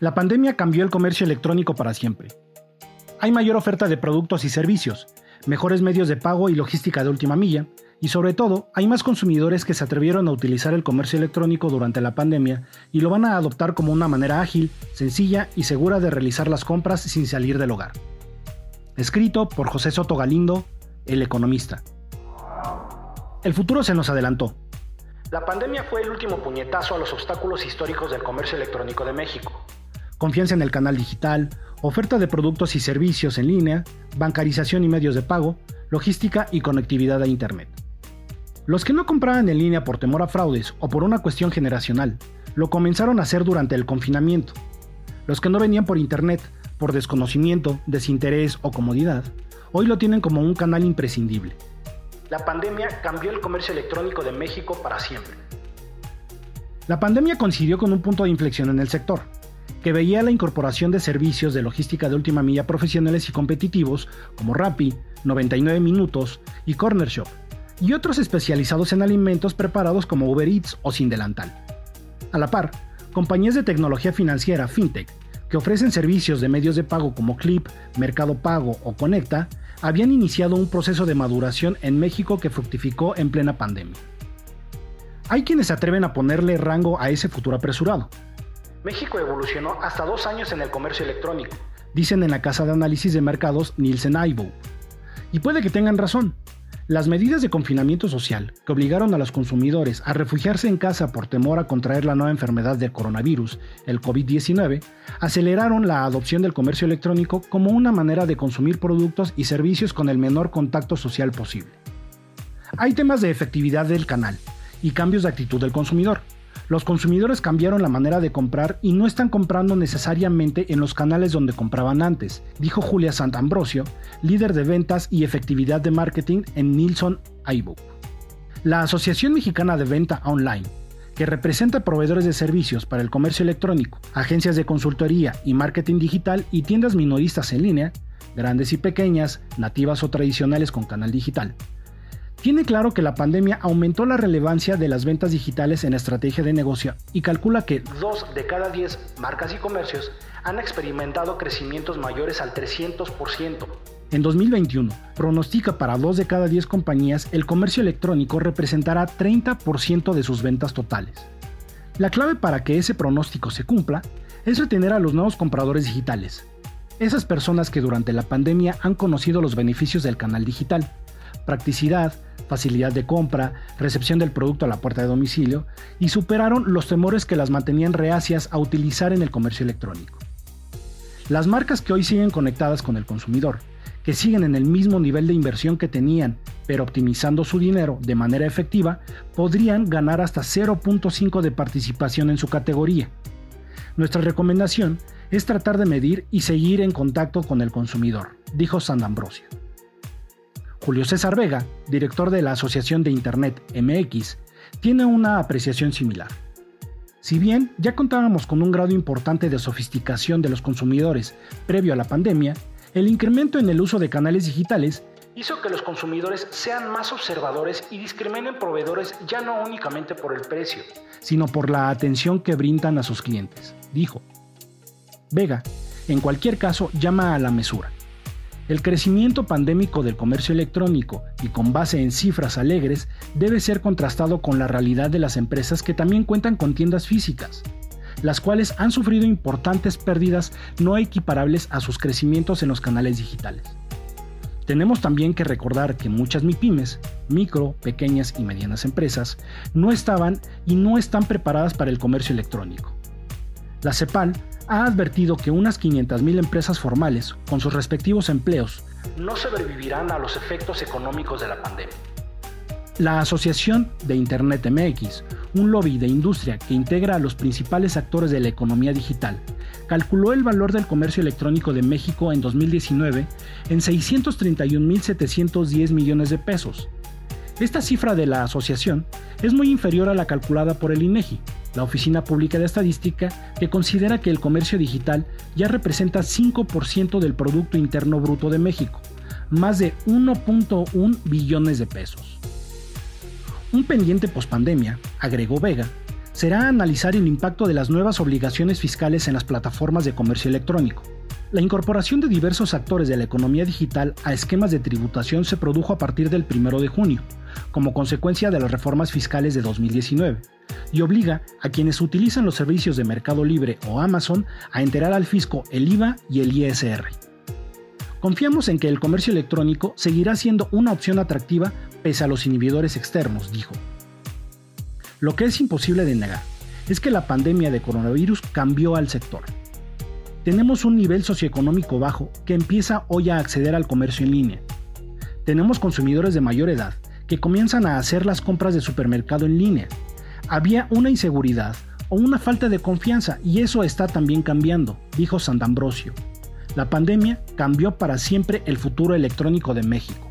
La pandemia cambió el comercio electrónico para siempre. Hay mayor oferta de productos y servicios, mejores medios de pago y logística de última milla, y sobre todo, hay más consumidores que se atrevieron a utilizar el comercio electrónico durante la pandemia y lo van a adoptar como una manera ágil, sencilla y segura de realizar las compras sin salir del hogar. Escrito por José Soto Galindo, El Economista. El futuro se nos adelantó. La pandemia fue el último puñetazo a los obstáculos históricos del comercio electrónico de México. Confianza en el canal digital, oferta de productos y servicios en línea, bancarización y medios de pago, logística y conectividad a Internet. Los que no compraban en línea por temor a fraudes o por una cuestión generacional, lo comenzaron a hacer durante el confinamiento. Los que no venían por Internet, por desconocimiento, desinterés o comodidad, hoy lo tienen como un canal imprescindible. La pandemia cambió el comercio electrónico de México para siempre. La pandemia coincidió con un punto de inflexión en el sector, que veía la incorporación de servicios de logística de última milla profesionales y competitivos como Rappi, 99 Minutos y Corner Shop, y otros especializados en alimentos preparados como Uber Eats o Sin Delantal. A la par, compañías de tecnología financiera FinTech, que ofrecen servicios de medios de pago como Clip, Mercado Pago o Conecta, habían iniciado un proceso de maduración en México que fructificó en plena pandemia. Hay quienes se atreven a ponerle rango a ese futuro apresurado. México evolucionó hasta dos años en el comercio electrónico, dicen en la casa de análisis de mercados Nielsen IBO. Y puede que tengan razón, las medidas de confinamiento social que obligaron a los consumidores a refugiarse en casa por temor a contraer la nueva enfermedad del coronavirus, el COVID-19, aceleraron la adopción del comercio electrónico como una manera de consumir productos y servicios con el menor contacto social posible. Hay temas de efectividad del canal y cambios de actitud del consumidor, los consumidores cambiaron la manera de comprar y no están comprando necesariamente en los canales donde compraban antes, dijo Julia Santambrosio, líder de ventas y efectividad de marketing en Nilsson iBook. La Asociación Mexicana de Venta Online, que representa proveedores de servicios para el comercio electrónico, agencias de consultoría y marketing digital y tiendas minoristas en línea, grandes y pequeñas, nativas o tradicionales con canal digital, tiene claro que la pandemia aumentó la relevancia de las ventas digitales en la estrategia de negocio y calcula que dos de cada 10 marcas y comercios han experimentado crecimientos mayores al 300%. En 2021, pronostica para dos de cada 10 compañías el comercio electrónico representará 30% de sus ventas totales. La clave para que ese pronóstico se cumpla es retener a los nuevos compradores digitales, esas personas que durante la pandemia han conocido los beneficios del canal digital, practicidad, facilidad de compra, recepción del producto a la puerta de domicilio y superaron los temores que las mantenían reacias a utilizar en el comercio electrónico. Las marcas que hoy siguen conectadas con el consumidor, que siguen en el mismo nivel de inversión que tenían, pero optimizando su dinero de manera efectiva, podrían ganar hasta 0.5 de participación en su categoría. Nuestra recomendación es tratar de medir y seguir en contacto con el consumidor, dijo San Ambrosio. Julio César Vega, director de la Asociación de Internet MX, tiene una apreciación similar. Si bien ya contábamos con un grado importante de sofisticación de los consumidores previo a la pandemia, el incremento en el uso de canales digitales hizo que los consumidores sean más observadores y discriminen proveedores ya no únicamente por el precio, sino por la atención que brindan a sus clientes, dijo. Vega, en cualquier caso, llama a la mesura. El crecimiento pandémico del comercio electrónico y con base en cifras alegres debe ser contrastado con la realidad de las empresas que también cuentan con tiendas físicas, las cuales han sufrido importantes pérdidas no equiparables a sus crecimientos en los canales digitales. Tenemos también que recordar que muchas MIPIMES, micro, pequeñas y medianas empresas, no estaban y no están preparadas para el comercio electrónico. La CEPAL ha advertido que unas 500.000 empresas formales, con sus respectivos empleos, no sobrevivirán a los efectos económicos de la pandemia. La Asociación de Internet MX, un lobby de industria que integra a los principales actores de la economía digital, calculó el valor del comercio electrónico de México en 2019 en 631.710 millones de pesos. Esta cifra de la asociación es muy inferior a la calculada por el INEGI, la Oficina Pública de Estadística, que considera que el comercio digital ya representa 5% del Producto Interno Bruto de México, más de 1.1 billones de pesos. Un pendiente pospandemia, agregó Vega, será analizar el impacto de las nuevas obligaciones fiscales en las plataformas de comercio electrónico. La incorporación de diversos actores de la economía digital a esquemas de tributación se produjo a partir del 1 de junio, como consecuencia de las reformas fiscales de 2019, y obliga a quienes utilizan los servicios de Mercado Libre o Amazon a enterar al fisco el IVA y el ISR. Confiamos en que el comercio electrónico seguirá siendo una opción atractiva pese a los inhibidores externos, dijo. Lo que es imposible de negar es que la pandemia de coronavirus cambió al sector. Tenemos un nivel socioeconómico bajo que empieza hoy a acceder al comercio en línea. Tenemos consumidores de mayor edad que comienzan a hacer las compras de supermercado en línea. Había una inseguridad o una falta de confianza y eso está también cambiando, dijo Sant'Ambrosio. La pandemia cambió para siempre el futuro electrónico de México.